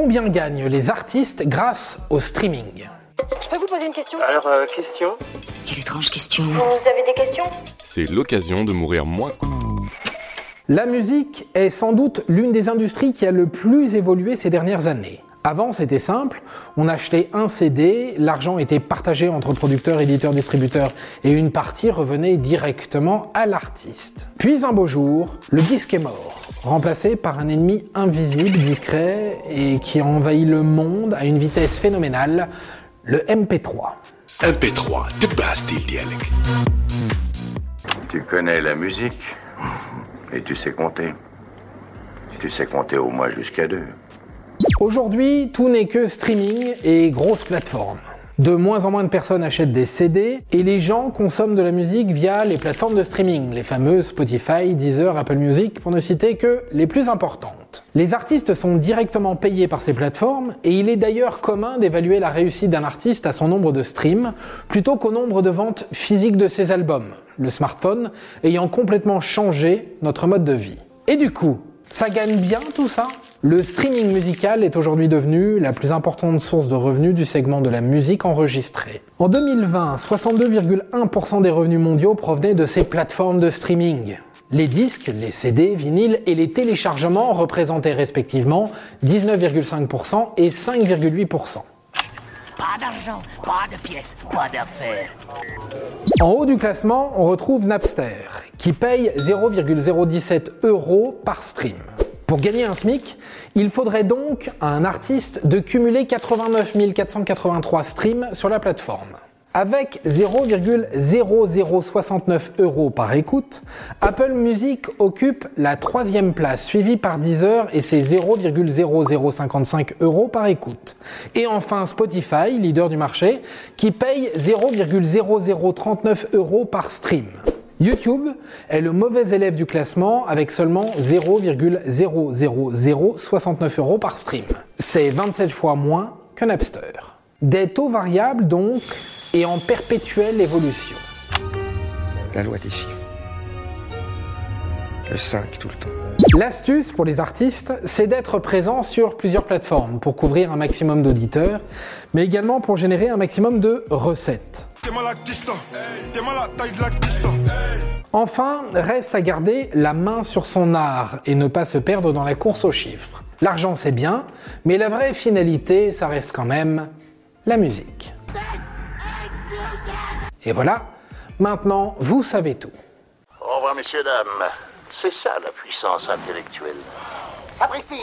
Combien gagnent les artistes grâce au streaming Je peux vous poser une question Alors, euh, question Quelle étrange question. Vous avez des questions C'est l'occasion de mourir moins. La musique est sans doute l'une des industries qui a le plus évolué ces dernières années. Avant, c'était simple. On achetait un CD, l'argent était partagé entre producteurs, éditeurs, distributeurs et une partie revenait directement à l'artiste. Puis un beau jour, le disque est mort, remplacé par un ennemi invisible, discret et qui envahit le monde à une vitesse phénoménale, le MP3. MP3, de Bastille Dialect. Tu connais la musique et tu sais compter. Tu sais compter au moins jusqu'à deux. Aujourd'hui, tout n'est que streaming et grosses plateformes. De moins en moins de personnes achètent des CD et les gens consomment de la musique via les plateformes de streaming, les fameuses Spotify, Deezer, Apple Music, pour ne citer que les plus importantes. Les artistes sont directement payés par ces plateformes et il est d'ailleurs commun d'évaluer la réussite d'un artiste à son nombre de streams plutôt qu'au nombre de ventes physiques de ses albums, le smartphone ayant complètement changé notre mode de vie. Et du coup, ça gagne bien tout ça? Le streaming musical est aujourd'hui devenu la plus importante source de revenus du segment de la musique enregistrée. En 2020, 62,1% des revenus mondiaux provenaient de ces plateformes de streaming. Les disques, les CD, vinyles et les téléchargements représentaient respectivement 19,5% et 5,8%. Pas d'argent, pas de pièces, pas d'affaires. En haut du classement, on retrouve Napster, qui paye 0,017 euros par stream. Pour gagner un SMIC, il faudrait donc à un artiste de cumuler 89 483 streams sur la plateforme. Avec 0,0069 euros par écoute, Apple Music occupe la troisième place, suivie par Deezer et ses 0,0055 euros par écoute. Et enfin Spotify, leader du marché, qui paye 0,0039 euros par stream. YouTube est le mauvais élève du classement avec seulement 0,00069 euros par stream. C'est 27 fois moins que Napster. Des taux variables donc et en perpétuelle évolution. La loi des chiffres. Le 5 tout le temps. L'astuce pour les artistes, c'est d'être présent sur plusieurs plateformes pour couvrir un maximum d'auditeurs, mais également pour générer un maximum de recettes. Enfin, reste à garder la main sur son art et ne pas se perdre dans la course aux chiffres. L'argent c'est bien, mais la vraie finalité, ça reste quand même la musique. Et voilà, maintenant vous savez tout. Au revoir, messieurs, dames. C'est ça la puissance intellectuelle. Sapristi